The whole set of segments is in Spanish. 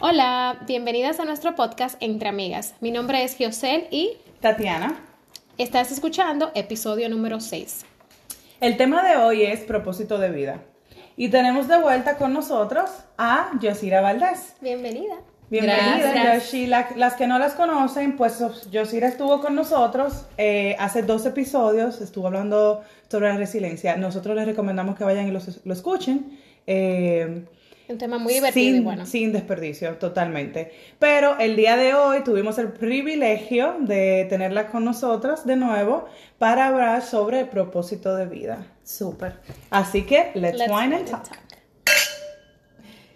Hola, bienvenidas a nuestro podcast Entre Amigas. Mi nombre es Giosel y Tatiana. estás escuchando episodio número 6. El tema de hoy es propósito de vida. Y tenemos de vuelta con nosotros a Yosira Valdés. Bienvenida. Bienvenida. Yoshi. La- las que no las conocen, pues Yosira estuvo con nosotros eh, hace dos episodios, estuvo hablando sobre la resiliencia. Nosotros les recomendamos que vayan y los- lo escuchen. eh, Un tema muy divertido sin, y bueno. sin desperdicio, totalmente. Pero el día de hoy tuvimos el privilegio de tenerla con nosotros de nuevo para hablar sobre el propósito de vida. Súper. Así que, let's, Let's wine and wine and talk. talk.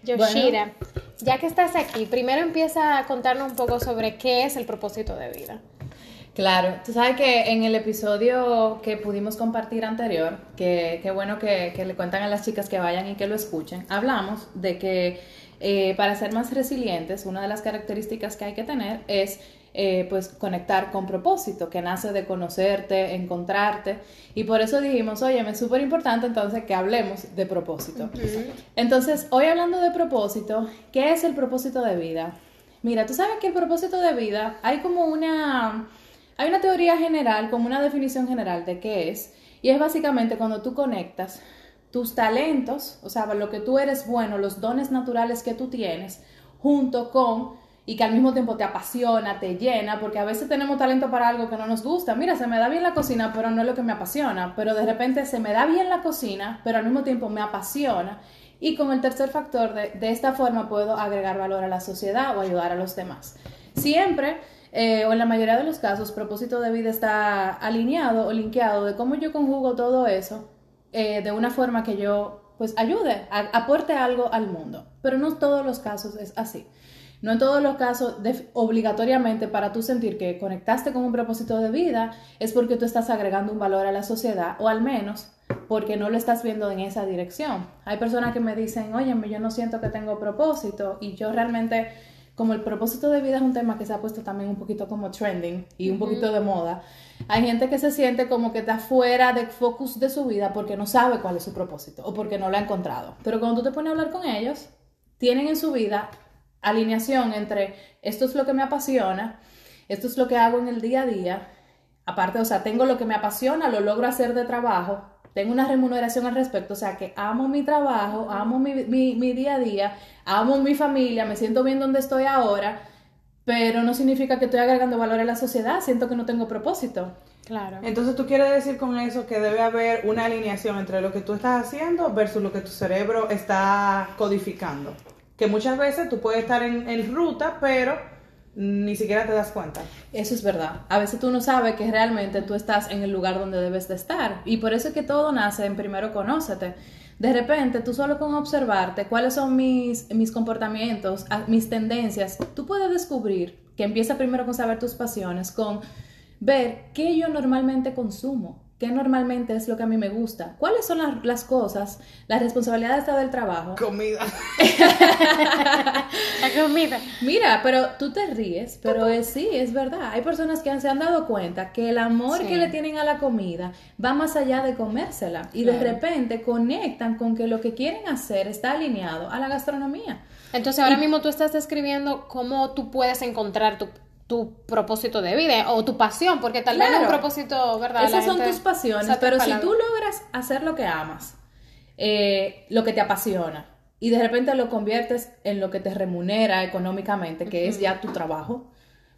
Yoshira, ya que estás aquí, primero empieza a contarnos un poco sobre qué es el propósito de vida. Claro, tú sabes que en el episodio que pudimos compartir anterior, que qué bueno que, que le cuentan a las chicas que vayan y que lo escuchen, hablamos de que eh, para ser más resilientes, una de las características que hay que tener es eh, pues conectar con propósito, que nace de conocerte, encontrarte, y por eso dijimos, oye, es súper importante entonces que hablemos de propósito. Entonces, hoy hablando de propósito, ¿qué es el propósito de vida? Mira, tú sabes que el propósito de vida hay como una hay una teoría general, como una definición general de qué es, y es básicamente cuando tú conectas tus talentos, o sea, lo que tú eres bueno, los dones naturales que tú tienes, junto con, y que al mismo tiempo te apasiona, te llena, porque a veces tenemos talento para algo que no nos gusta. Mira, se me da bien la cocina, pero no es lo que me apasiona, pero de repente se me da bien la cocina, pero al mismo tiempo me apasiona. Y con el tercer factor, de, de esta forma puedo agregar valor a la sociedad o ayudar a los demás. Siempre eh, o en la mayoría de los casos, propósito de vida está alineado o linkeado de cómo yo conjugo todo eso eh, de una forma que yo pues ayude, aporte algo al mundo. Pero no todos los casos es así. No en todos los casos, de- obligatoriamente, para tú sentir que conectaste con un propósito de vida, es porque tú estás agregando un valor a la sociedad, o al menos porque no lo estás viendo en esa dirección. Hay personas que me dicen, oye, yo no siento que tengo propósito, y yo realmente como el propósito de vida es un tema que se ha puesto también un poquito como trending y un poquito de moda, hay gente que se siente como que está fuera de focus de su vida porque no sabe cuál es su propósito o porque no lo ha encontrado. Pero cuando tú te pones a hablar con ellos, tienen en su vida alineación entre esto es lo que me apasiona, esto es lo que hago en el día a día, aparte, o sea, tengo lo que me apasiona, lo logro hacer de trabajo, tengo una remuneración al respecto, o sea, que amo mi trabajo, amo mi, mi, mi día a día, amo mi familia, me siento bien donde estoy ahora, pero no significa que estoy agregando valor a la sociedad, siento que no tengo propósito. Claro. Entonces, ¿tú quieres decir con eso que debe haber una alineación entre lo que tú estás haciendo versus lo que tu cerebro está codificando? Que muchas veces tú puedes estar en, en ruta, pero ni siquiera te das cuenta. Eso es verdad. A veces tú no sabes que realmente tú estás en el lugar donde debes de estar. Y por eso es que todo nace en primero conócete. De repente, tú solo con observarte cuáles son mis, mis comportamientos, mis tendencias, tú puedes descubrir que empieza primero con saber tus pasiones, con ver qué yo normalmente consumo, qué normalmente es lo que a mí me gusta, cuáles son las, las cosas, las responsabilidades del trabajo, Comida. La comida. Mira, pero tú te ríes, pero es, sí, es verdad. Hay personas que han- se han dado cuenta que el amor Sí. que le tienen a la comida va más allá de comérsela y de repente conectan con que lo que quieren hacer está alineado a la gastronomía. Entonces ahora mismo tú estás describiendo cómo tú puedes encontrar tu, tu propósito de vida o tu pasión, porque tal vez Claro. un propósito, ¿verdad? Esas son tus pasiones, pero si tú logras hacer lo que amas, eh, lo que te apasiona, y de repente lo conviertes en lo que te remunera económicamente, que es ya tu trabajo,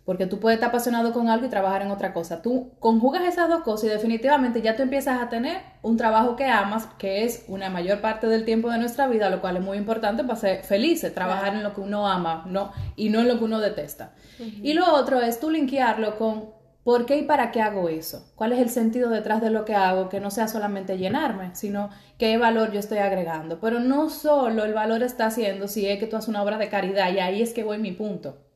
porque tú puedes estar apasionado con algo y trabajar en otra cosa. Tú conjugas esas dos cosas y definitivamente ya tú empiezas a tener un trabajo que amas, que es una mayor parte del tiempo de nuestra vida, lo cual es muy importante para ser felices, trabajar en lo que uno ama no, y no en lo que uno detesta. Y lo otro es tú linkearlo con ¿Por qué y para qué hago eso? ¿Cuál es el sentido detrás de lo que hago? Que no sea solamente llenarme, sino qué valor yo estoy agregando. Pero no solo el valor está haciendo si es que tú haces una obra de caridad, y ahí es que voy mi punto.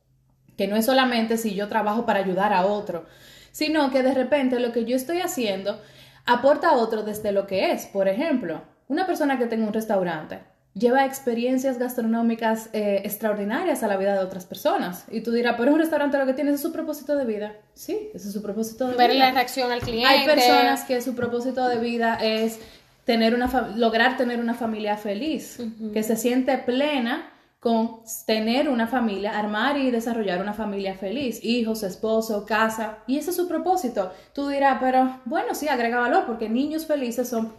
Que no es solamente si yo trabajo para ayudar a otro, sino que de repente lo que yo estoy haciendo aporta a otro desde lo que es. Por ejemplo, una persona que tenga un restaurante lleva experiencias gastronómicas eh, extraordinarias a la vida de otras personas. Y tú dirás, pero un restaurante lo que tiene es su propósito de vida. Sí, ese es su propósito de Ver vida. la reacción al cliente. Hay personas que su propósito de vida es tener una lograr tener una familia feliz, que se siente plena con tener una familia, armar y desarrollar una familia feliz, hijos, esposo, casa, y ese es su propósito. Tú dirás, pero bueno, sí, agrega valor, porque niños felices son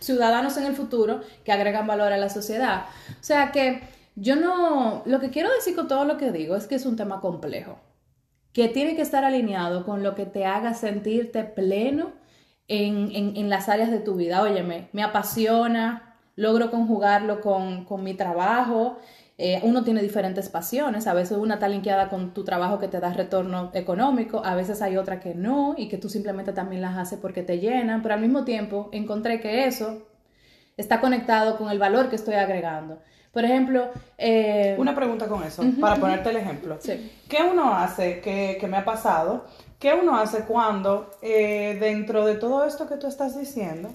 ciudadanos en el futuro que agregan valor a la sociedad. O sea que yo no, lo que quiero decir con todo lo que digo es que es un tema complejo, que tiene que estar alineado con lo que te haga sentirte pleno en, en, las áreas de tu vida. Óyeme, me apasiona, logro conjugarlo con, con mi trabajo, eh, uno tiene diferentes pasiones, a veces una está linkeada con tu trabajo que te da retorno económico, a veces hay otra que no y que tú simplemente también las haces porque te llenan, pero al mismo tiempo encontré que eso está conectado con el valor que estoy agregando. Por ejemplo... Eh, una pregunta con eso, para ponerte el ejemplo. ¿Qué uno hace que, que me ha pasado? ¿Qué uno hace cuando eh, dentro de todo esto que tú estás diciendo,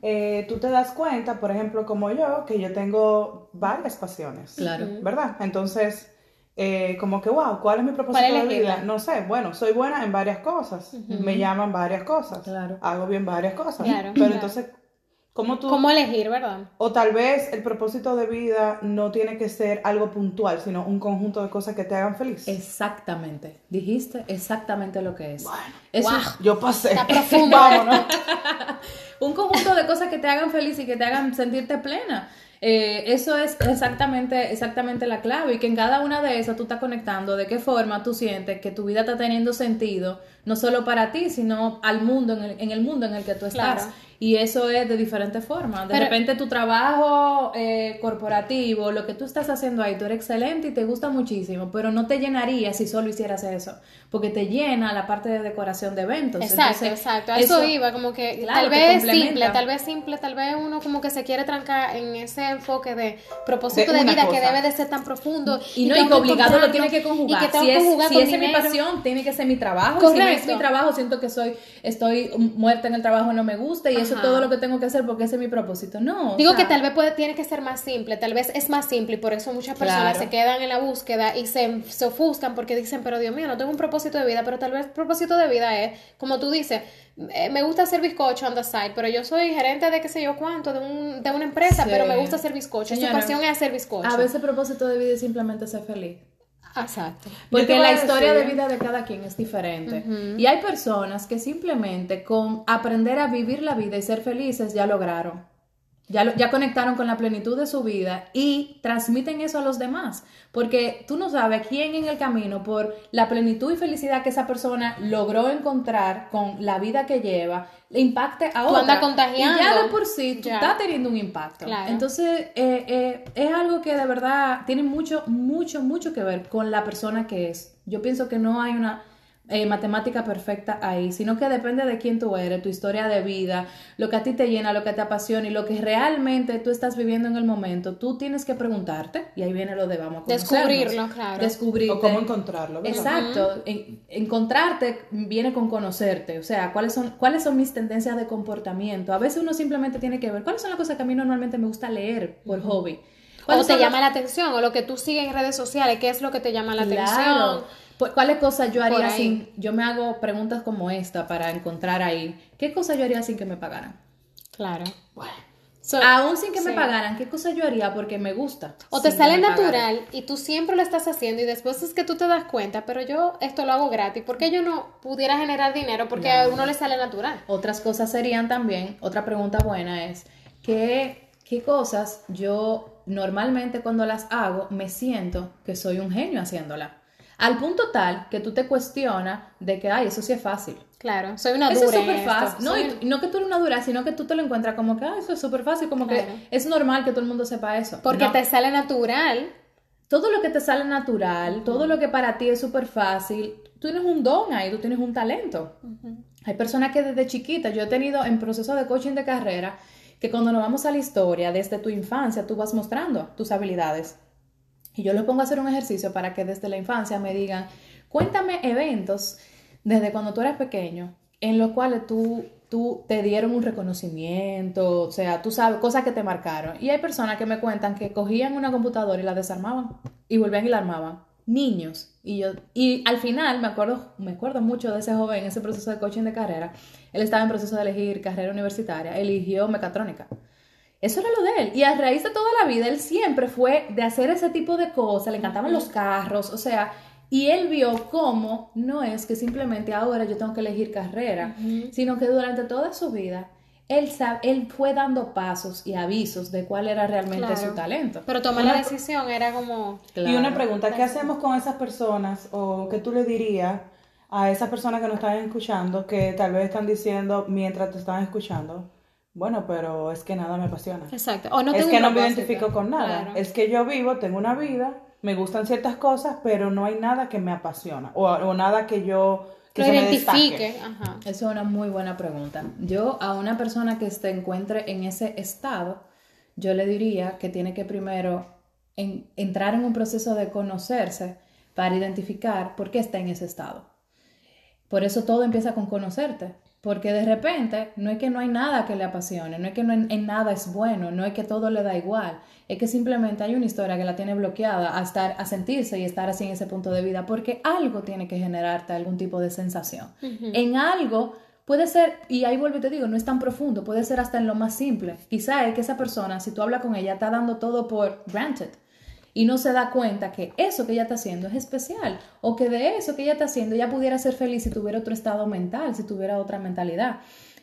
eh, tú te das cuenta, por ejemplo, como yo, que yo tengo varias pasiones? Claro. ¿Verdad? Entonces, eh, como que, wow, ¿cuál es mi propósito de vida? No sé, bueno, soy buena en varias cosas, me llaman varias cosas, claro. hago bien varias cosas, pero entonces ¿Cómo, tú, ¿Cómo elegir, verdad? O tal vez el propósito de vida no tiene que ser algo puntual, sino un conjunto de cosas que te hagan feliz. Exactamente. Dijiste exactamente lo que es. Bueno, Eso, yo pasé. Está profundo. un conjunto de cosas que te hagan feliz y que te hagan sentirte plena. Eh, eso es exactamente, exactamente la clave y que en cada una de esas tú estás conectando de qué forma tú sientes que tu vida está teniendo sentido, no solo para ti, sino al mundo, en el, en el mundo en el que tú estás. Y eso es de diferentes formas. De repente tu trabajo eh, corporativo, lo que tú estás haciendo ahí, tú eres excelente y te gusta muchísimo, pero no te llenaría si solo hicieras eso, porque te llena la parte de decoración de eventos. Exacto, exacto. eso, iba, como que tal vez simple, tal vez simple, tal vez uno como que se quiere trancar en ese enfoque de propósito de, vida que debe de ser tan profundo. Y, no, y que obligado lo tiene que conjugar. si es, si es mi pasión, tiene que ser mi trabajo. si es mi trabajo, siento que soy, estoy muerta en el trabajo, no me gusta y eso todo lo que tengo que hacer porque ese es mi propósito. No. Digo que tal vez puede, tiene que ser más simple, tal vez es más simple y por eso muchas personas se quedan en la búsqueda y se, se ofuscan porque dicen, pero Dios mío, no tengo un propósito de vida, pero tal vez el propósito de vida es, como tú dices, eh, me gusta hacer bizcocho on the side, pero yo soy gerente de qué sé yo cuánto, de, un, de una empresa, pero me gusta hacer bizcocho. Su pasión es hacer bizcocho. A veces el propósito de vida es simplemente ser feliz. Exacto. Porque la historia de vida de cada quien es diferente. Y hay personas que simplemente con aprender a vivir la vida y ser felices ya lograron. Ya, ya conectaron con la plenitud de su vida y transmiten eso a los demás. Porque tú no sabes quién en el camino, por la plenitud y felicidad que esa persona logró encontrar con la vida que lleva, le impacte a tú otra. contagiando. Y ya de por sí tú estás teniendo un impacto. Entonces, eh, eh, es algo que de verdad tiene mucho, mucho, mucho que ver con la persona que es. Yo pienso que no hay una eh, matemática perfecta ahí, sino que depende de quién tú eres, tu historia de vida, lo que a ti te llena, lo que te apasiona y lo que realmente tú estás viviendo en el momento. Tú tienes que preguntarte, y ahí viene lo de vamos a Descubrirlo, claro. Descubrirte. O cómo encontrarlo. Exacto. encontrarte viene con conocerte, o sea, cuáles son, cuáles son mis tendencias de comportamiento. A veces uno simplemente tiene que ver cuáles son las cosas que a mí normalmente me gusta leer por hobby. O te llama la atención, o lo que tú sigues en redes sociales, qué es lo que te llama la atención ¿Cuáles cosas yo haría sin, yo me hago preguntas como esta para encontrar ahí, ¿qué cosas yo haría sin que me pagaran? Claro. Bueno. Aún sin que me pagaran, ¿qué cosas yo haría porque me gusta? O te sale natural y tú siempre lo estás haciendo y después es que tú te das cuenta, pero yo esto lo hago gratis, ¿por qué yo no pudiera generar dinero? Porque a uno le sale natural. Otras cosas serían también, otra pregunta buena es, ¿qué, qué cosas yo normalmente cuando las hago me siento que soy un genio haciéndola? Al punto tal que tú te cuestionas de que, ay, eso sí es fácil. Claro, soy una dura. Eso es súper fácil. No, y no que tú eres una dura, sino que tú te lo encuentras como que, ah, eso es súper fácil, como que es normal que todo el mundo sepa eso. Porque te sale natural. Todo lo que te sale natural, todo lo que para ti es súper fácil, tú tienes un don ahí, tú tienes un talento. Hay personas que desde chiquita, yo he tenido en proceso de coaching de carrera, que cuando nos vamos a la historia, desde tu infancia, tú vas mostrando tus habilidades. Y yo les pongo a hacer un ejercicio para que desde la infancia me digan, cuéntame eventos desde cuando tú eras pequeño en los cuales tú, tú te dieron un reconocimiento, o sea, tú sabes, cosas que te marcaron. Y hay personas que me cuentan que cogían una computadora y la desarmaban y volvían y la armaban. Niños. Y yo, y al final me acuerdo, me acuerdo mucho de ese joven en ese proceso de coaching de carrera. Él estaba en proceso de elegir carrera universitaria, eligió mecatrónica Eso era lo de él. Y a raíz de toda la vida, él siempre fue de hacer ese tipo de cosas, le encantaban los carros, o sea, y él vio cómo no es que simplemente ahora yo tengo que elegir carrera, sino que durante toda su vida él, él fue dando pasos y avisos de cuál era realmente su talento. Pero tomar la decisión era como... Y una pregunta, ¿qué hacemos con esas personas o qué tú le dirías a esas personas que nos están escuchando que tal vez están diciendo mientras te están escuchando? Bueno, pero es que nada me apasiona. Exacto. O no es que no me identifico con nada. Es que yo vivo, tengo una vida, me gustan ciertas cosas, pero no hay nada que me apasiona. O, nada que yo... Que se identifique. Ajá. Esa es una muy buena pregunta. Yo a una persona que se encuentre en ese estado, yo le diría que tiene que primero entrar en un proceso de conocerse para identificar por qué está en ese estado. Por eso todo empieza con conocerte. Porque de repente no es que no hay nada que le apasione, no es que no en, nada es bueno, no es que todo le da igual, es que simplemente hay una historia que la tiene bloqueada a estar, a sentirse y estar así en ese punto de vida, porque algo tiene que generarte algún tipo de sensación. En algo puede ser, y ahí vuelvo y te digo, no es tan profundo, puede ser hasta en lo más simple. Quizá es que esa persona, si tú hablas con ella, está dando todo por granted y no se da cuenta que eso que ella está haciendo es especial o que de eso que ella está haciendo ella pudiera ser feliz si tuviera otro estado mental, si tuviera otra mentalidad.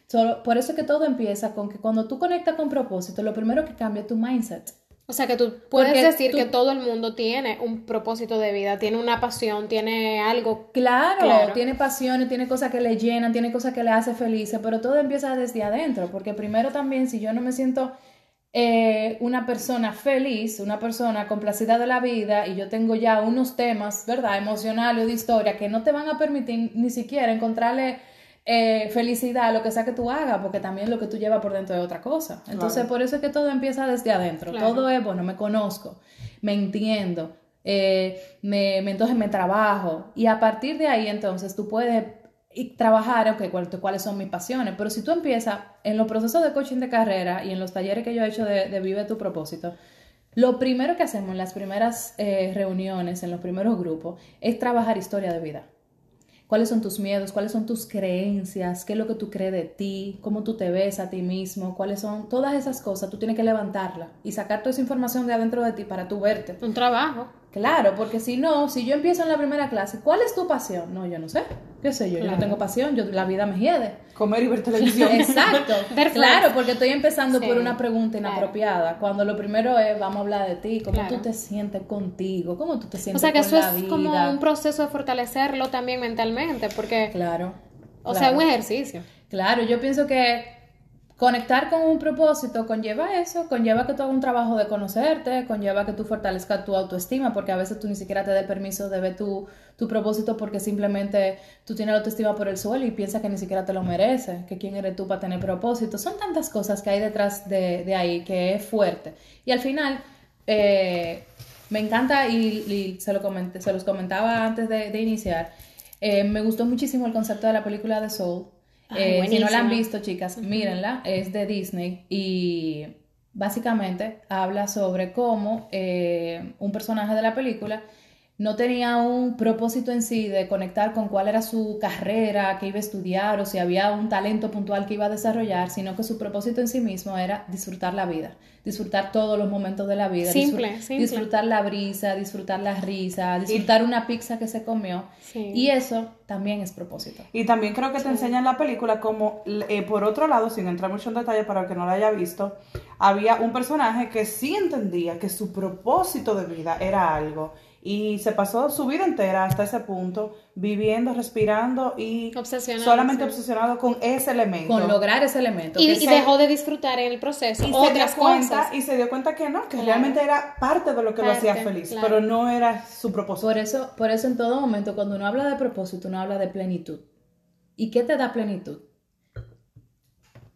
Solo, por eso que todo empieza con que cuando tú conectas con propósito, lo primero que cambia es tu mindset. O sea que tú puedes decir que todo el mundo tiene un propósito de vida, tiene una pasión, tiene algo. Claro, claro, tiene pasiones, tiene cosas que le llenan, tiene cosas que le hace felices, pero todo empieza desde adentro, porque primero también si yo no me siento eh, una persona feliz, una persona complacida de la vida y yo tengo ya unos temas, ¿verdad?, emocionales o de historia que no te van a permitir ni siquiera encontrarle eh, felicidad a lo que sea que tú hagas, porque también lo que tú llevas por dentro es otra cosa. Entonces, por eso es que todo empieza desde adentro. Todo es, bueno, me conozco, me entiendo, eh, me, entonces me trabajo y a partir de ahí entonces tú puedes y trabajar, ok, cuáles son mis pasiones. Pero si tú empiezas en los procesos de coaching de carrera y en los talleres que yo he hecho de, Vive tu propósito, lo primero que hacemos en las primeras eh, reuniones, en los primeros grupos, es trabajar historia de vida. ¿Cuáles son tus miedos? ¿Cuáles son tus creencias? ¿Qué es lo que tú crees de ti? ¿Cómo tú te ves a ti mismo? ¿Cuáles son todas esas cosas? Tú tienes que levantarla y sacar toda esa información de adentro de ti para tú verte. Un trabajo. Claro, porque si no, si yo empiezo en la primera clase, ¿cuál es tu pasión? No, yo no sé. ¿Qué sé yo? Yo no tengo pasión, yo la vida me hiede. Comer y ver televisión. Exacto. claro, porque estoy empezando por una pregunta inapropiada. Cuando lo primero es, vamos a hablar de ti, cómo tú te sientes contigo, cómo tú te sientes O sea, que eso es como un proceso de fortalecerlo también mentalmente, porque... Claro. O sea, un ejercicio. Claro, yo pienso que Conectar con un propósito conlleva eso, conlleva que tú hagas un trabajo de conocerte, conlleva que tú fortalezcas tu autoestima, porque a veces tú ni siquiera te des permiso de ver tu, tu propósito porque simplemente tú tienes la autoestima por el suelo y piensas que ni siquiera te lo mereces, que quién eres tú para tener propósito. Son tantas cosas que hay detrás de, ahí que es fuerte. Y al final, eh, me encanta y, se, lo se los comentaba antes de, iniciar, eh, me gustó muchísimo el concepto de la película de Soul eh, si no la han visto, chicas, mírenla, es de Disney y básicamente habla sobre cómo eh, un personaje de la película no tenía un propósito en sí de conectar con cuál era su carrera, qué iba a estudiar o si había un talento puntual que iba a desarrollar, sino que su propósito en sí mismo era disfrutar la vida, disfrutar todos los momentos de la vida, simple, disfrutar la brisa, disfrutar la risa, disfrutar una pizza que se comió. Y eso también es propósito. Y también creo que te enseña en la película como, eh, por otro lado, sin entrar mucho en detalle para el que no lo haya visto, había un personaje que sí entendía que su propósito de vida era algo y se pasó su vida entera hasta ese punto viviendo, respirando y solamente obsesionado con ese elemento. Con lograr ese elemento. Y, dejó de disfrutar en el proceso y otras se dio cuenta, Y se dio cuenta que no, que realmente era parte de lo que lo hacía feliz, pero no era su propósito. Por eso, por eso en todo momento cuando uno habla de propósito, uno habla de plenitud. ¿Y qué te da plenitud?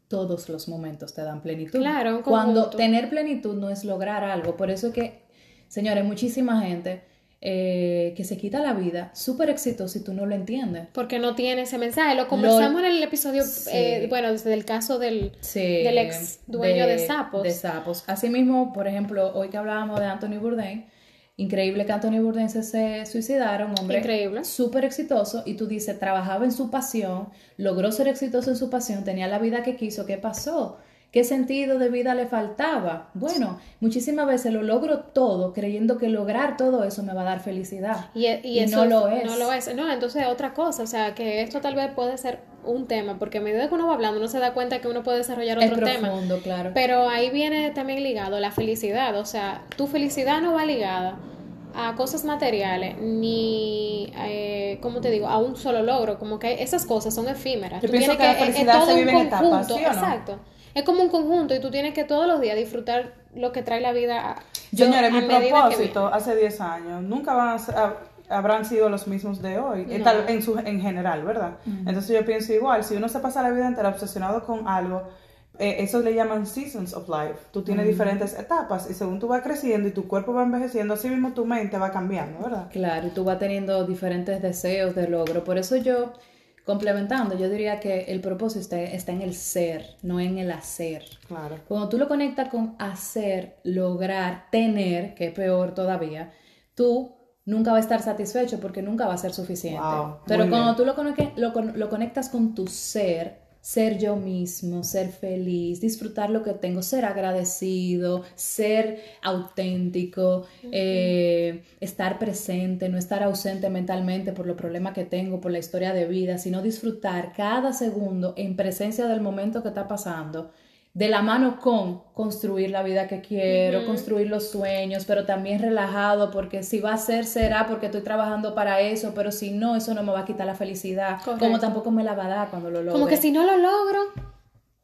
Todos los momentos te dan plenitud. Claro, cuando tener plenitud no es lograr algo, por eso que, señores, muchísima gente eh, que se quita la vida, súper exitoso y tú no lo entiendes. Porque no tiene ese mensaje. Lo conversamos en el episodio, eh, bueno, desde el caso del, del ex dueño de, Sapos. De Sapos. Asimismo, por ejemplo, hoy que hablábamos de Anthony Bourdain, increíble que Anthony Bourdain se, suicidara, un hombre increíble. súper exitoso, y tú dices, trabajaba en su pasión, logró ser exitoso en su pasión, tenía la vida que quiso, ¿qué pasó? ¿Qué sentido de vida le faltaba? Bueno, muchísimas veces lo logro todo creyendo que lograr todo eso me va a dar felicidad. Y, eso no lo es. No lo es. No, entonces otra cosa, o sea, que esto tal vez puede ser un tema, porque a medida que uno va hablando uno se da cuenta que uno puede desarrollar otro tema. claro. Pero ahí viene también ligado la felicidad, o sea, tu felicidad no va ligada a cosas materiales ni, eh, ¿cómo te digo?, a un solo logro, como que esas cosas son efímeras. Yo pienso que, la felicidad se vive en etapas, ¿sí Exacto es como un conjunto y tú tienes que todos los días disfrutar lo que trae la vida. Yo, Señores, mi propósito hace 10 años nunca van a, habrán sido los mismos de hoy, en, su, en general, ¿verdad? Entonces yo pienso igual, si uno se pasa la vida entera obsesionado con algo, eh, eso le llaman seasons of life. Tú tienes diferentes etapas y según tú vas creciendo y tu cuerpo va envejeciendo, así mismo tu mente va cambiando, ¿verdad? Claro, y tú vas teniendo diferentes deseos de logro. Por eso yo Complementando, yo diría que el propósito está, en el ser, no en el hacer. Claro. Cuando tú lo conectas con hacer, lograr, tener, que es peor todavía, tú nunca vas a estar satisfecho porque nunca va a ser suficiente. Pero cuando tú lo, lo, lo conectas con tu ser, ser yo mismo, ser feliz, disfrutar lo que tengo, ser agradecido, ser auténtico, eh, estar presente, no estar ausente mentalmente por los problemas que tengo, por la historia de vida, sino disfrutar cada segundo en presencia del momento que está pasando de la mano con construir la vida que quiero, construir los sueños, pero también relajado, porque si va a ser, será porque estoy trabajando para eso, pero si no, eso no me va a quitar la felicidad, como tampoco me la va a dar cuando lo logre. Como que si no lo logro,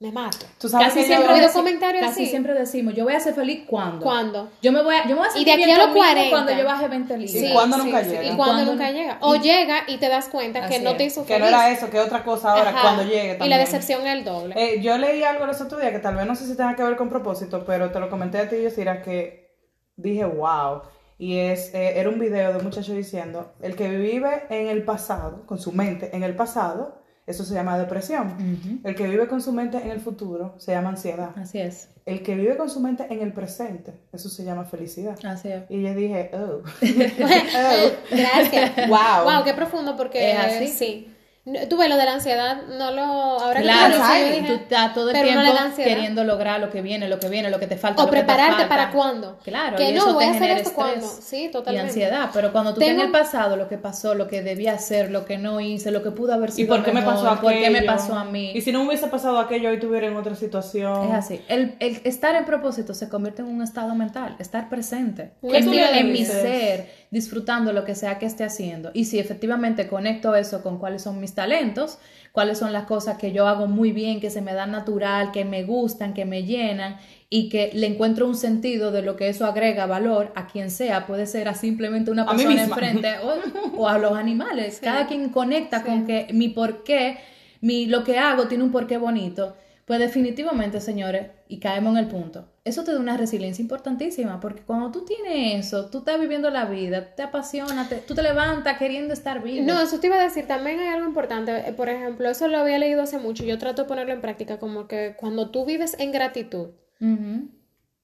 me mato. ¿Tú sabes casi siempre yo, comentarios casi siempre decimos, yo voy a ser feliz cuando. ¿Cuándo? Yo me voy a, yo me voy a sentir y de aquí a los 40 cuando yo baje 20 libras. Sí, ¿Y cuando nunca llega? Y cuando nunca llega. O llega y te das cuenta que no te hizo feliz. Que no era eso, que otra cosa ahora cuando llegue también. Y la decepción es el doble. Eh, yo leí algo los otros días que tal vez no sé si tenga que ver con propósito, pero te lo comenté a ti y era que dije, wow. Y es, eh, era un video de un muchacho diciendo, el que vive en el pasado, con su mente en el pasado, eso se llama depresión. El que vive con su mente en el futuro se llama ansiedad. Así es. El que vive con su mente en el presente, eso se llama felicidad. Así es. Y yo dije, oh. oh. Gracias. Wow. Wow, qué profundo porque es así. Sí. Tú ves lo de la ansiedad, no lo. Ahora claro, que tú estás todo el tiempo queriendo lograr lo que viene, lo que viene, lo que te falta. O prepararte para cuándo. Claro, que y no, eso voy te a hacer esto cuándo. Sí, totalmente. Y ansiedad. Pero cuando tú Tengo... en el pasado, lo que pasó, lo que debía hacer, lo que no hice, lo que pudo haber sido. ¿Y por qué me pasó aquello? ¿Por qué me pasó a mí? Y si no hubiese pasado aquello, hoy estuviera en otra situación. Es así. El, el estar en propósito se convierte en un estado mental, estar presente. En, mi, en mi ser, disfrutando lo que sea que esté haciendo. Y si efectivamente conecto eso con cuáles son mis talentos cuáles son las cosas que yo hago muy bien, que se me dan natural, que me gustan, que me llenan y que le encuentro un sentido de lo que eso agrega valor a quien sea, puede ser a simplemente una persona enfrente o, a los animales. Cada quien conecta con que mi porqué, mi, lo que hago tiene un porqué bonito. Pues definitivamente, señores, y caemos en el punto, eso te da una resiliencia importantísima, porque cuando tú tienes eso, tú estás viviendo la vida, te apasiona, tú te levantas queriendo estar vivo. No, eso te iba a decir, también hay algo importante, eh, por ejemplo, eso lo había leído hace mucho, yo trato de ponerlo en práctica, como que cuando tú vives en gratitud,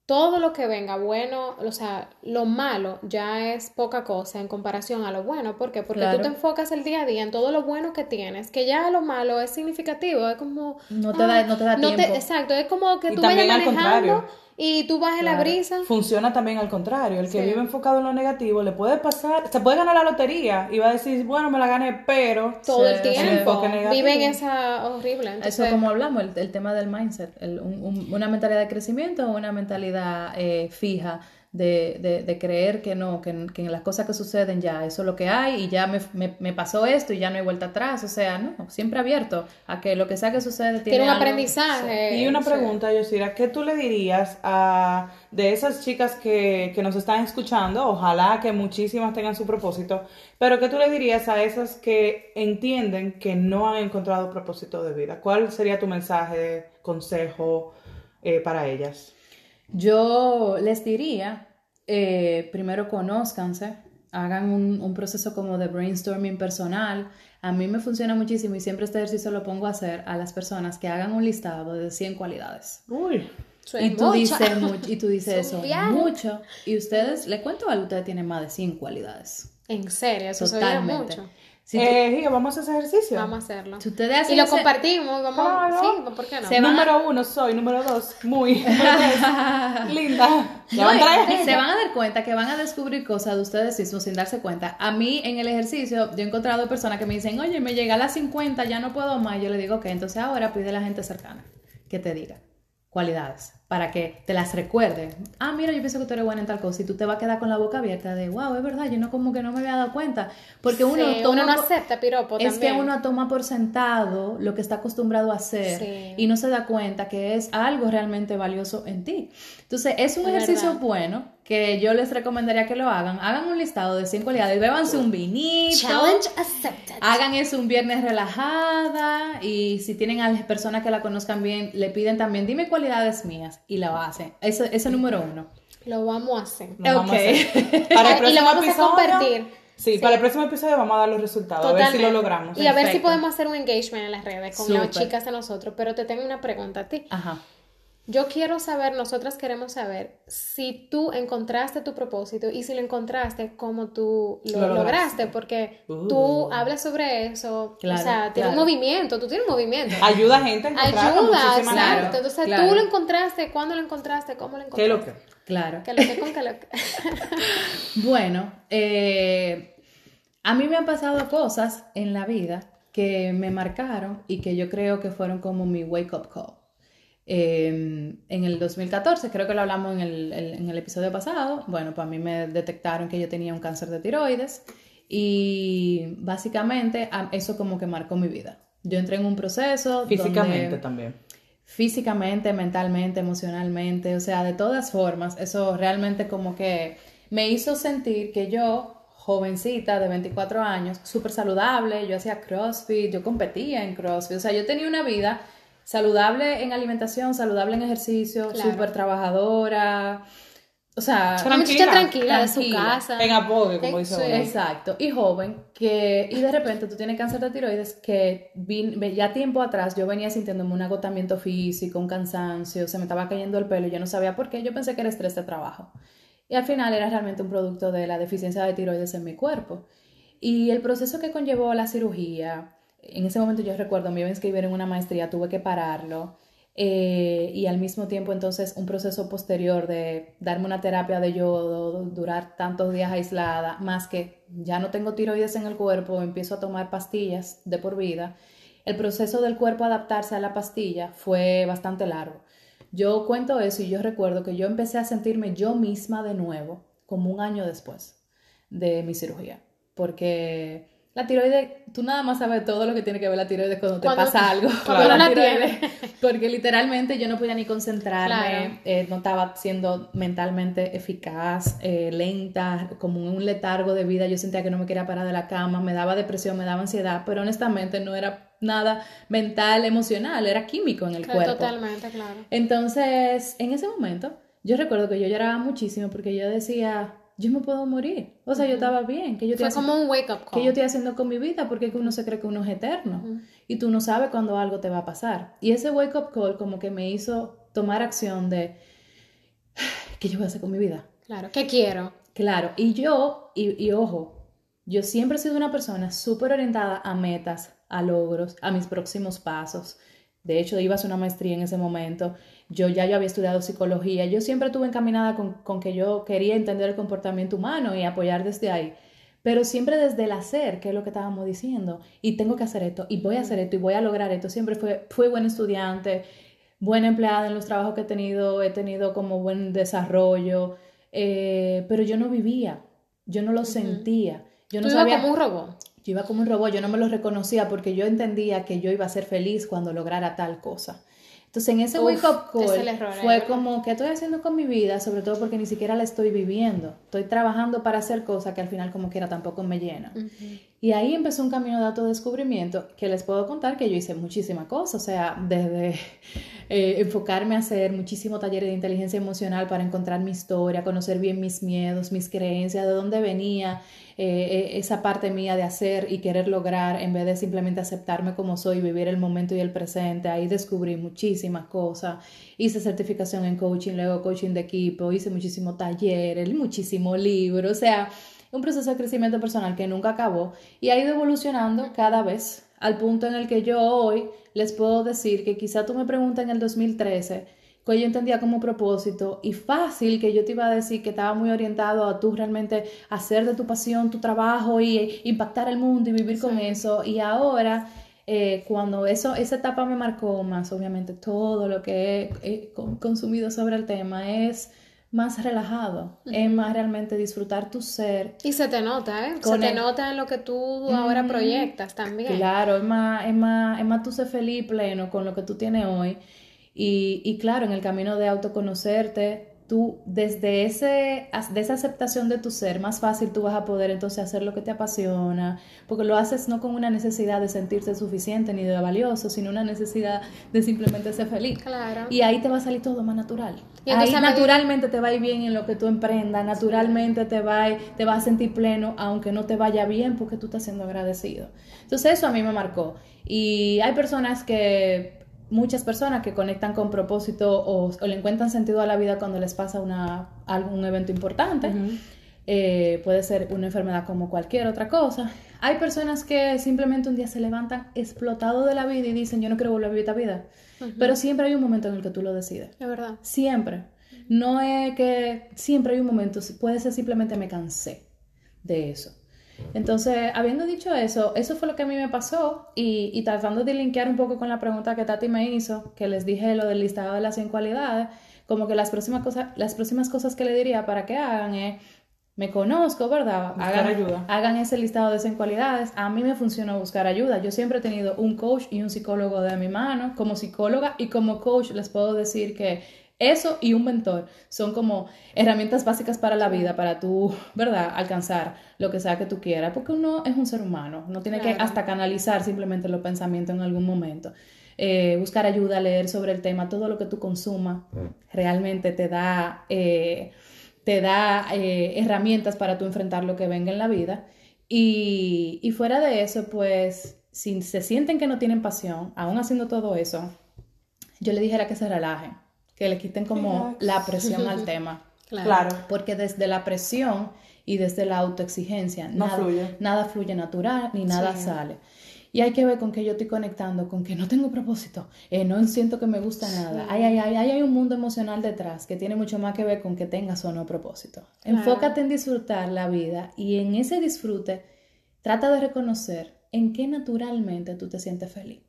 todo lo que venga bueno, o sea, lo malo ya es poca cosa en comparación a lo bueno. ¿Por qué? Porque tú te enfocas el día a día en todo lo bueno que tienes, que ya lo malo es significativo, es como... No te da, no te da tiempo. exacto, es como que tú vayas manejando y tú vas en la brisa. Funciona también al contrario. El que vive enfocado en lo negativo le puede pasar, se puede ganar la lotería y va a decir, bueno, me la gané, pero todo el tiempo vive en esa horrible. Eso como hablamos, el, tema del mindset, una mentalidad de crecimiento o una mentalidad eh, fija de, de, de, creer que no, que, que, las cosas que suceden ya, eso es lo que hay y ya me, me, me, pasó esto y ya no hay vuelta atrás, o sea, no, siempre abierto a que lo que sea que sucede tiene, un aprendizaje. Y una pregunta, Yosira, ¿qué tú le dirías a de esas chicas que, que nos están escuchando? Ojalá que muchísimas tengan su propósito, pero ¿qué tú le dirías a esas que entienden que no han encontrado propósito de vida? ¿Cuál sería tu mensaje, consejo eh, para ellas? Yo les diría, eh, primero conózcanse, hagan un, proceso como de brainstorming personal. A mí me funciona muchísimo y siempre este ejercicio lo pongo a hacer a las personas que hagan un listado de 100 cualidades. Uy. Y tú, dices, y tú dices eso, mucho. Y ustedes, le cuento algo, ustedes tienen más de 100 cualidades. En serio, eso Totalmente. mucho. Eh, vamos a hacer ese ejercicio. Vamos a hacerlo. Si ustedes y lo compartimos, vamos Sí, ¿por qué no? número uno soy, número dos, muy linda. se van a dar cuenta que van a descubrir cosas de ustedes mismos sin darse cuenta. A mí en el ejercicio, yo he encontrado personas que me dicen, oye, me llega a las 50, ya no puedo más. Yo le digo, ok, entonces ahora pide a la gente cercana que te diga cualidades para que te las recuerde. Ah, mira, yo pienso que tú eres buena en tal cosa y tú te vas a quedar con la boca abierta de, wow, es verdad, yo no como que no me había dado cuenta. Porque uno, toma no acepta piropo Es que uno toma por sentado lo que está acostumbrado a hacer y no se da cuenta que es algo realmente valioso en ti. Entonces, es un ejercicio bueno que yo les recomendaría que lo hagan. Hagan un listado de cinco cualidades, bébanse un vinito. Challenge accepted. Hagan eso un viernes relajada y si tienen a las personas que la conozcan bien, le piden también, dime cualidades mías y lo hacen. Eso, eso número uno. Lo vamos a hacer. Para el próximo y lo vamos a compartir. Sí, para el próximo episodio vamos a dar los resultados, a ver si lo logramos. Y a ver si podemos hacer un engagement en las redes con las chicas de nosotros. Pero te tengo una pregunta a ti. Ajá. Yo quiero saber, nosotras queremos saber si tú encontraste tu propósito y si lo encontraste, cómo tú lo, lograste, porque tú uh. hablas sobre eso, o sea, tiene un movimiento, tú tienes un movimiento. Ayuda a gente a encontrarlo. Ayuda, exacto. Entonces, tú lo encontraste, ¿cuándo lo encontraste? ¿Cómo lo encontraste? ¿Qué lo que? Claro. ¿Qué lo que con qué lo que? bueno, eh, a mí me han pasado cosas en la vida que me marcaron y que yo creo que fueron como mi wake up call. Em, en el 2014, creo que lo hablamos en el, en el episodio pasado, bueno, pues a mí me detectaron que yo tenía un cáncer de tiroides y básicamente eso como que marcó mi vida. Yo entré en un proceso. Físicamente también. Físicamente, mentalmente, emocionalmente, o sea, de todas formas, eso realmente como que me hizo sentir que yo, jovencita de 24 años, súper saludable, yo hacía CrossFit, yo competía en CrossFit, o sea, yo tenía una vida saludable en alimentación, saludable en ejercicio, súper trabajadora. O sea, tranquila, tranquila, de su casa. En apoyo, como dice Exacto. Y joven, que, y de repente tú tienes cáncer de tiroides, que ya tiempo atrás yo venía sintiéndome un agotamiento físico, un cansancio, se me estaba cayendo el pelo, yo no sabía por qué, yo pensé que era estrés de trabajo. Y al final era realmente un producto de la deficiencia de tiroides en mi cuerpo. Y el proceso que conllevó la cirugía, en ese momento yo recuerdo, me iba a inscribir en una maestría, tuve que pararlo. Eh, y al mismo tiempo entonces un proceso posterior de darme una terapia de yodo, durar tantos días aislada, más que ya no tengo tiroides en el cuerpo, empiezo a tomar pastillas de por vida, el proceso del cuerpo adaptarse a la pastilla fue bastante largo. Yo cuento eso y yo recuerdo que yo empecé a sentirme yo misma de nuevo como un año después de mi cirugía, porque la tiroides, tú nada más sabes todo lo que tiene que ver la tiroides cuando te pasa algo. Cuando la tiroides. Porque literalmente yo no podía ni concentrarme, eh, no estaba siendo mentalmente eficaz, eh, lenta, como un letargo de vida. Yo sentía que no me quería parar de la cama, me daba depresión, me daba ansiedad, pero honestamente no era nada mental, emocional, era químico en el cuerpo. Totalmente, claro. Entonces, en ese momento, yo recuerdo que yo lloraba muchísimo porque yo decía, yo me puedo morir. O sea, yo estaba bien. Que yo Fue como un wake up call. Que yo estoy haciendo con mi vida porque uno se cree que uno es eterno. Y tú no sabes cuándo algo te va a pasar. Y ese wake up call como que me hizo tomar acción de, ¿qué yo voy a hacer con mi vida? Claro, ¿qué quiero? Claro, y yo, y, y ojo, yo siempre he sido una persona súper orientada a metas, a logros, a mis próximos pasos. De hecho, iba a hacer una maestría en ese momento yo ya yo había estudiado psicología, yo siempre estuve encaminada con, con que yo quería entender el comportamiento humano y apoyar desde ahí pero siempre desde el hacer, que es lo que estábamos diciendo, y tengo que hacer esto, y voy a hacer esto, y voy a lograr esto. Siempre fue, fui buen estudiante, buena empleada en los trabajos que he tenido, he tenido como buen desarrollo, eh, pero yo no vivía, yo no lo sentía. Yo no sabía, como un robot. Yo iba como un robot, yo no me lo reconocía porque yo entendía que yo iba a ser feliz cuando lograra tal cosa. Entonces, en ese wake up call fue como, ¿qué estoy haciendo con mi vida? Sobre todo porque ni siquiera la estoy viviendo. Estoy trabajando para hacer cosas que al final, como quiera, tampoco me llenan. Y ahí empezó un camino de autodescubrimiento que les puedo contar que yo hice muchísimas cosas. O sea, desde eh, enfocarme a hacer muchísimo talleres de inteligencia emocional para encontrar mi historia, conocer bien mis miedos, mis creencias, de dónde venía eh, eh, esa parte mía de hacer y querer lograr en vez de simplemente aceptarme como soy, vivir el momento y el presente. Ahí descubrí muchísimas cosas. Hice certificación en coaching, luego coaching de equipo, hice muchísimo taller, muchísimo libro. O sea, un proceso de crecimiento personal que nunca acabó y ha ido evolucionando cada vez al punto en el que yo hoy les puedo decir que quizá tú me preguntas en el 2013 que yo entendía como propósito y fácil que yo te iba a decir que estaba muy orientado a tú realmente hacer de tu pasión tu trabajo y impactar el mundo y vivir con eso. Y ahora eh, cuando eso, esa etapa me marcó más, obviamente todo lo que he, consumido sobre el tema es más relajado, es más realmente disfrutar tu ser. Y se te nota, ¿eh? Se te nota en lo que tú ahora proyectas también. Claro, es más, es más, es más tú ser feliz y pleno con lo que tú tienes hoy. Y, y claro, en el camino de autoconocerte, tú desde ese, de esa aceptación de tu ser, más fácil tú vas a poder entonces hacer lo que te apasiona, porque lo haces no con una necesidad de sentirse suficiente ni de valioso, sino una necesidad de simplemente ser feliz. Claro. Y ahí te va a salir todo más natural. Y ahí naturalmente te va a ir bien en lo que tú emprendas, naturalmente te va, te va a sentir pleno, aunque no te vaya bien, porque tú estás siendo agradecido. Entonces eso a mí me marcó. Y hay personas que muchas personas que conectan con propósito o, le encuentran sentido a la vida cuando les pasa una, algún evento importante. Eh, puede ser una enfermedad como cualquier otra cosa. Hay personas que simplemente un día se levantan explotado de la vida y dicen, yo no quiero volver a vivir esta vida. Pero siempre hay un momento en el que tú lo decides. Es verdad. Siempre. No es que siempre hay un momento, puede ser simplemente me cansé de eso. Entonces, habiendo dicho eso, eso fue lo que a mí me pasó y, y, tratando de linkear un poco con la pregunta que Tati me hizo, que les dije lo del listado de las 100 cualidades, como que las próximas, cosas, las próximas cosas que le diría para que hagan es, me conozco, ¿verdad? Hagan, ayuda. hagan ese listado de 100 cualidades. A mí me funcionó buscar ayuda. Yo siempre he tenido un coach y un psicólogo de mi mano. Como psicóloga y como coach les puedo decir que eso y un mentor son como herramientas básicas para la vida, para tú, ¿verdad?, alcanzar lo que sea que tú quieras, porque uno es un ser humano, no tiene que hasta canalizar simplemente los pensamientos en algún momento. Eh, buscar ayuda, leer sobre el tema, todo lo que tú consumas realmente te da, eh, te da eh, herramientas para tú enfrentar lo que venga en la vida. Y, y fuera de eso, pues, si se sienten que no tienen pasión, aún haciendo todo eso, yo le dijera que se relajen que le quiten como la presión al tema. Claro. Porque desde la presión y desde la autoexigencia nada, fluye. nada fluye natural ni nada sale. Y hay que ver con qué yo estoy conectando, con que no tengo propósito, eh, no siento que me gusta nada. Hay, hay, hay, hay, un mundo emocional detrás que tiene mucho más que ver con que tengas o no propósito. Enfócate en disfrutar la vida y en ese disfrute trata de reconocer en qué naturalmente tú te sientes feliz.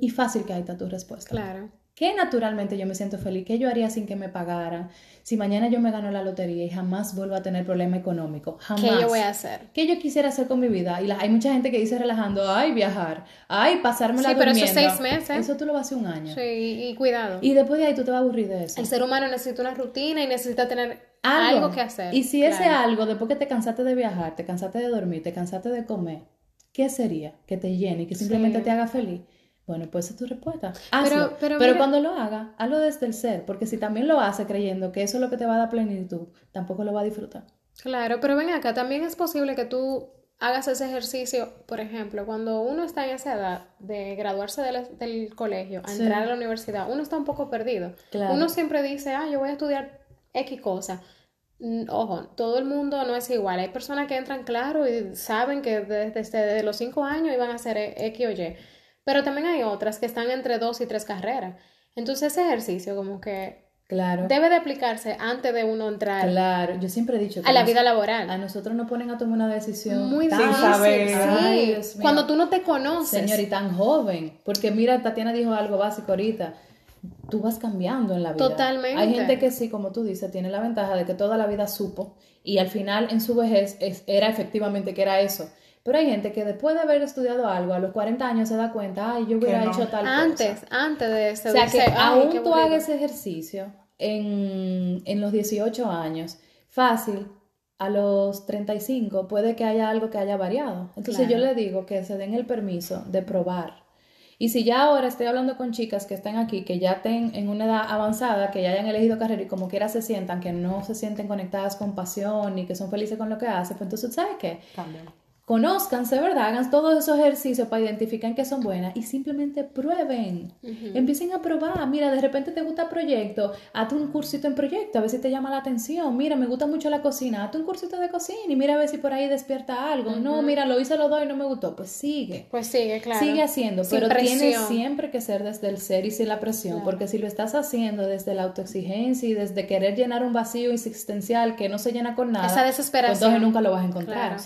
Y fácil que ahí está tu respuesta. Claro que naturalmente yo me siento feliz, que yo haría sin que me pagaran, si mañana yo me gano la lotería y jamás vuelvo a tener problema económico, jamás. ¿Qué yo voy a hacer? ¿Qué yo quisiera hacer con mi vida? Y hay mucha gente que dice relajando, ay, viajar, ay, pasarme la Sí, pero eso es seis meses. Eso tú lo vas a hacer un año. Sí, y cuidado. Y después de ahí tú te vas a aburrir de eso. El ser humano necesita una rutina y necesita tener algo, que hacer. Y si ese algo, después que te cansaste de viajar, te cansaste de dormir, te cansaste de comer, ¿qué sería? Que te llene y que simplemente te haga feliz. Bueno, pues esa es tu respuesta. Hazlo. Pero, pero, cuando lo haga, hazlo desde el ser, porque si también lo hace creyendo que eso es lo que te va a dar plenitud, tampoco lo va a disfrutar. Claro, pero ven acá, también es posible que tú hagas ese ejercicio, por ejemplo, cuando uno está en esa edad de graduarse del, colegio, a entrar a la universidad, uno está un poco perdido. Uno siempre dice, ah, yo voy a estudiar X cosa. Mm, ojo, todo el mundo no es igual. Hay personas que entran claro y saben que desde, desde los cinco años iban a hacer X o Y. Pero también hay otras que están entre dos y tres carreras. Entonces ese ejercicio como que Claro. Debe de aplicarse antes de uno entrar. Claro, yo siempre he dicho que a la vida laboral. A nosotros nos ponen a tomar una decisión muy tan saber. Sí. Cuando tú no te conoces. Señor, y tan joven, porque mira, Tatiana dijo algo básico ahorita. Tú vas cambiando en la vida. Totalmente. Hay gente que sí, como tú dices, tiene la ventaja de que toda la vida supo y al final en su vejez era efectivamente que era eso. Pero hay gente que después de haber estudiado algo, a los 40 años se da cuenta, ay, yo hubiera hecho tal antes, cosa. Antes, de eso. O sea, que aún tú hagas ese ejercicio en, en los 18 años, fácil, a los 35 puede que haya algo que haya variado. Entonces yo le digo que se den el permiso de probar. Y si ya ahora estoy hablando con chicas que están aquí, que ya estén en una edad avanzada, que ya hayan elegido carrera y como quiera se sientan, que no se sienten conectadas con pasión y que son felices con lo que hacen, pues entonces, ¿sabes qué? Conózcanse, ¿verdad? Hagan todos esos ejercicios para identificar que son buenas y simplemente prueben. Empiecen a probar. Mira, de repente te gusta proyecto, hazte un cursito en proyecto, a ver si te llama la atención. Mira, me gusta mucho la cocina, hazte un cursito de cocina y mira a ver si por ahí despierta algo. No, mira, lo hice, lo doy, no me gustó. Pues sigue. Pues sigue, claro. Sigue haciendo, pero tiene siempre que ser desde el ser y sin la presión, porque si lo estás haciendo desde la autoexigencia y desde querer llenar un vacío existencial que no se llena con nada, esa desesperación, entonces nunca lo vas a encontrar.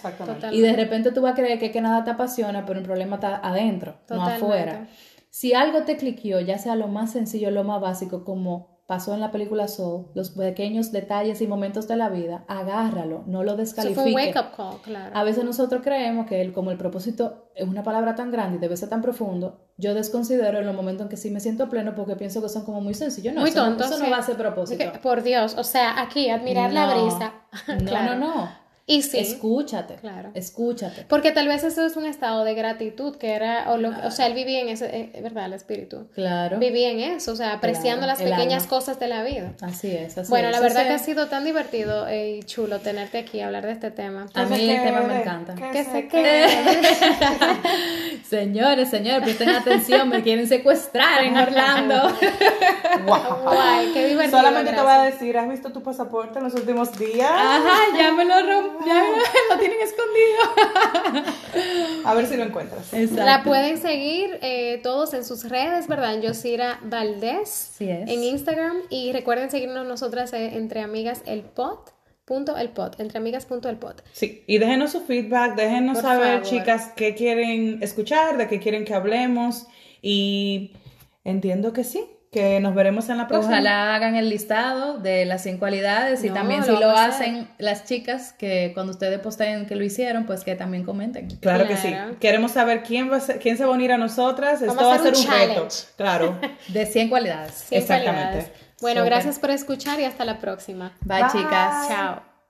y de repente repente tú vas a creer que, que nada te apasiona, pero el problema está adentro, no afuera. Si algo te cliqueó, ya sea lo más sencillo, lo más básico, como pasó en la película Soul, los pequeños detalles y momentos de la vida, agárralo, no lo descalifique. wake up call, claro. A veces nosotros creemos que el, como el propósito es una palabra tan grande y debe ser tan profundo, yo desconsidero en los momentos en que sí me siento pleno porque pienso que son como muy sencillos. No, muy eso, tontos. eso no va a ser propósito. por Dios, o sea, aquí admirar la brisa. No, no, no. Y sí. Escúchate. Claro. Escúchate. Porque tal vez eso es un estado de gratitud que era, o, o sea, él vivía en ese, eh, ¿verdad? El espíritu. Claro. Vivía en eso, o sea, apreciando las pequeñas cosas de la vida. Así es, así Bueno, la verdad que ha sido tan divertido y chulo tenerte aquí a hablar de este tema. A mí el tema me encanta. Que se quede. señores, señores, presten atención, me quieren secuestrar en Orlando. wow. Guay, qué divertido. Solamente te voy a decir, ¿has visto tu pasaporte en los últimos días? Ajá, ya me lo rompí ya lo tienen escondido. A ver si lo encuentras. La pueden seguir eh, todos en sus redes, ¿verdad? Yosira Valdés en Instagram. Y recuerden seguirnos nosotras eh, entre amigas el pot. Punto el pot, entre amigas punto el pot. Sí, y déjenos su feedback, déjenos saber, chicas, qué quieren escuchar, de qué quieren que hablemos. Y entiendo que sí, que nos veremos en la próxima. Ojalá hagan el listado de las 100 cualidades y también si lo, hacen las chicas que cuando ustedes posteen que lo hicieron, pues que también comenten. Claro, que sí. Queremos saber quién va a quién se va a unir a nosotras. Esto va a ser un, reto. Claro. de 100 cualidades. Exactamente. Bueno, gracias por escuchar y hasta la próxima. Bye. chicas. Chao.